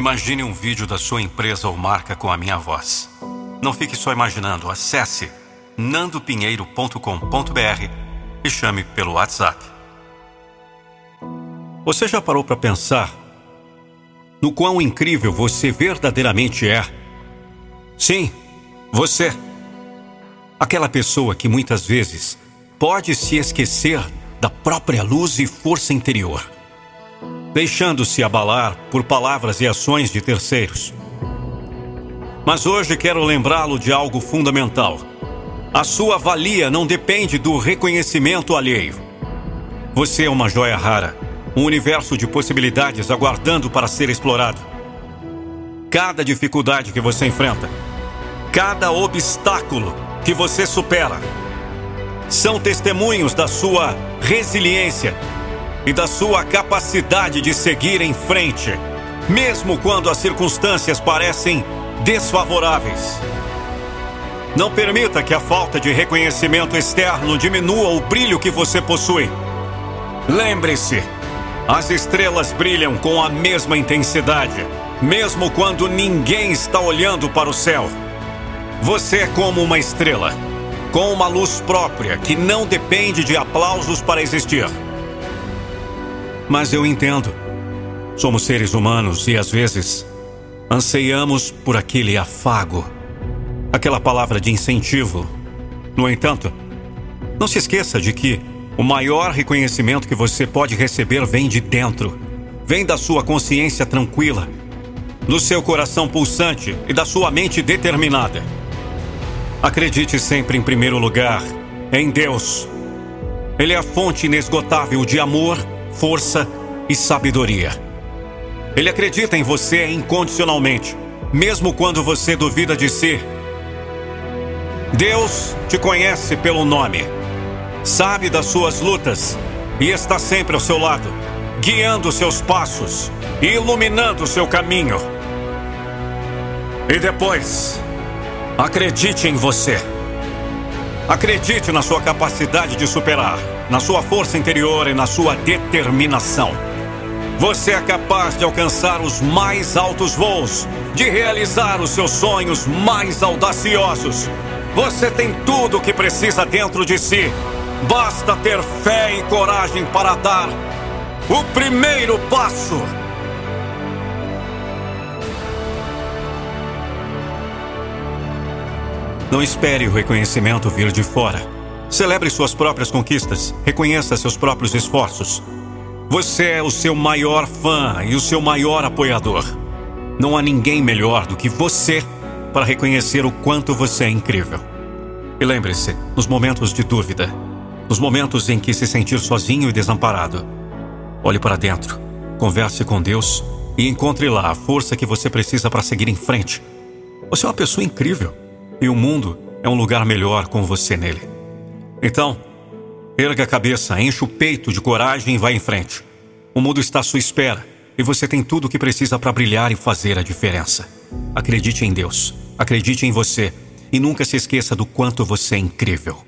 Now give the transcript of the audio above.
Imagine um vídeo da sua empresa ou marca com a minha voz. Não fique só imaginando, acesse nandopinheiro.com.br e chame pelo WhatsApp. Você já parou para pensar no quão incrível você verdadeiramente é? Sim, você. Aquela pessoa que muitas vezes pode se esquecer da própria luz e força interior, deixando-se abalar por palavras e ações de terceiros. Mas hoje quero lembrá-lo de algo fundamental. A sua valia não depende do reconhecimento alheio. Você é uma joia rara, um universo de possibilidades aguardando para ser explorado. Cada dificuldade que você enfrenta, cada obstáculo que você supera, são testemunhos da sua resiliência e da sua capacidade de seguir em frente, mesmo quando as circunstâncias parecem desfavoráveis. Não permita que a falta de reconhecimento externo diminua o brilho que você possui. Lembre-se, as estrelas brilham com a mesma intensidade, mesmo quando ninguém está olhando para o céu. Você é como uma estrela com uma luz própria que não depende de aplausos para existir. Mas eu entendo. Somos seres humanos e às vezes anseiamos por aquele afago, aquela palavra de incentivo. No entanto, não se esqueça de que o maior reconhecimento que você pode receber vem de dentro, vem da sua consciência tranquila, do seu coração pulsante e da sua mente determinada. Acredite sempre em primeiro lugar em Deus. Ele é a fonte inesgotável de amor, força e sabedoria. Ele acredita em você incondicionalmente, mesmo quando você duvida de si. Deus te conhece pelo nome, sabe das suas lutas e está sempre ao seu lado, guiando seus passos e iluminando seu caminho. E depois, Acredite em você. Acredite na sua capacidade de superar, na sua força interior e na sua determinação. Você é capaz de alcançar os mais altos voos, de realizar os seus sonhos mais audaciosos. Você tem tudo o que precisa dentro de si. Basta ter fé e coragem para dar o primeiro passo. Não espere o reconhecimento vir de fora. Celebre suas próprias conquistas. Reconheça seus próprios esforços. Você é o seu maior fã e o seu maior apoiador. Não há ninguém melhor do que você para reconhecer o quanto você é incrível. E lembre-se, nos momentos de dúvida, nos momentos em que se sentir sozinho e desamparado, olhe para dentro, converse com Deus e encontre lá a força que você precisa para seguir em frente. Você é uma pessoa incrível. E o mundo é um lugar melhor com você nele. Então, erga a cabeça, enche o peito de coragem e vá em frente. O mundo está à sua espera e você tem tudo o que precisa para brilhar e fazer a diferença. Acredite em Deus, acredite em você e nunca se esqueça do quanto você é incrível.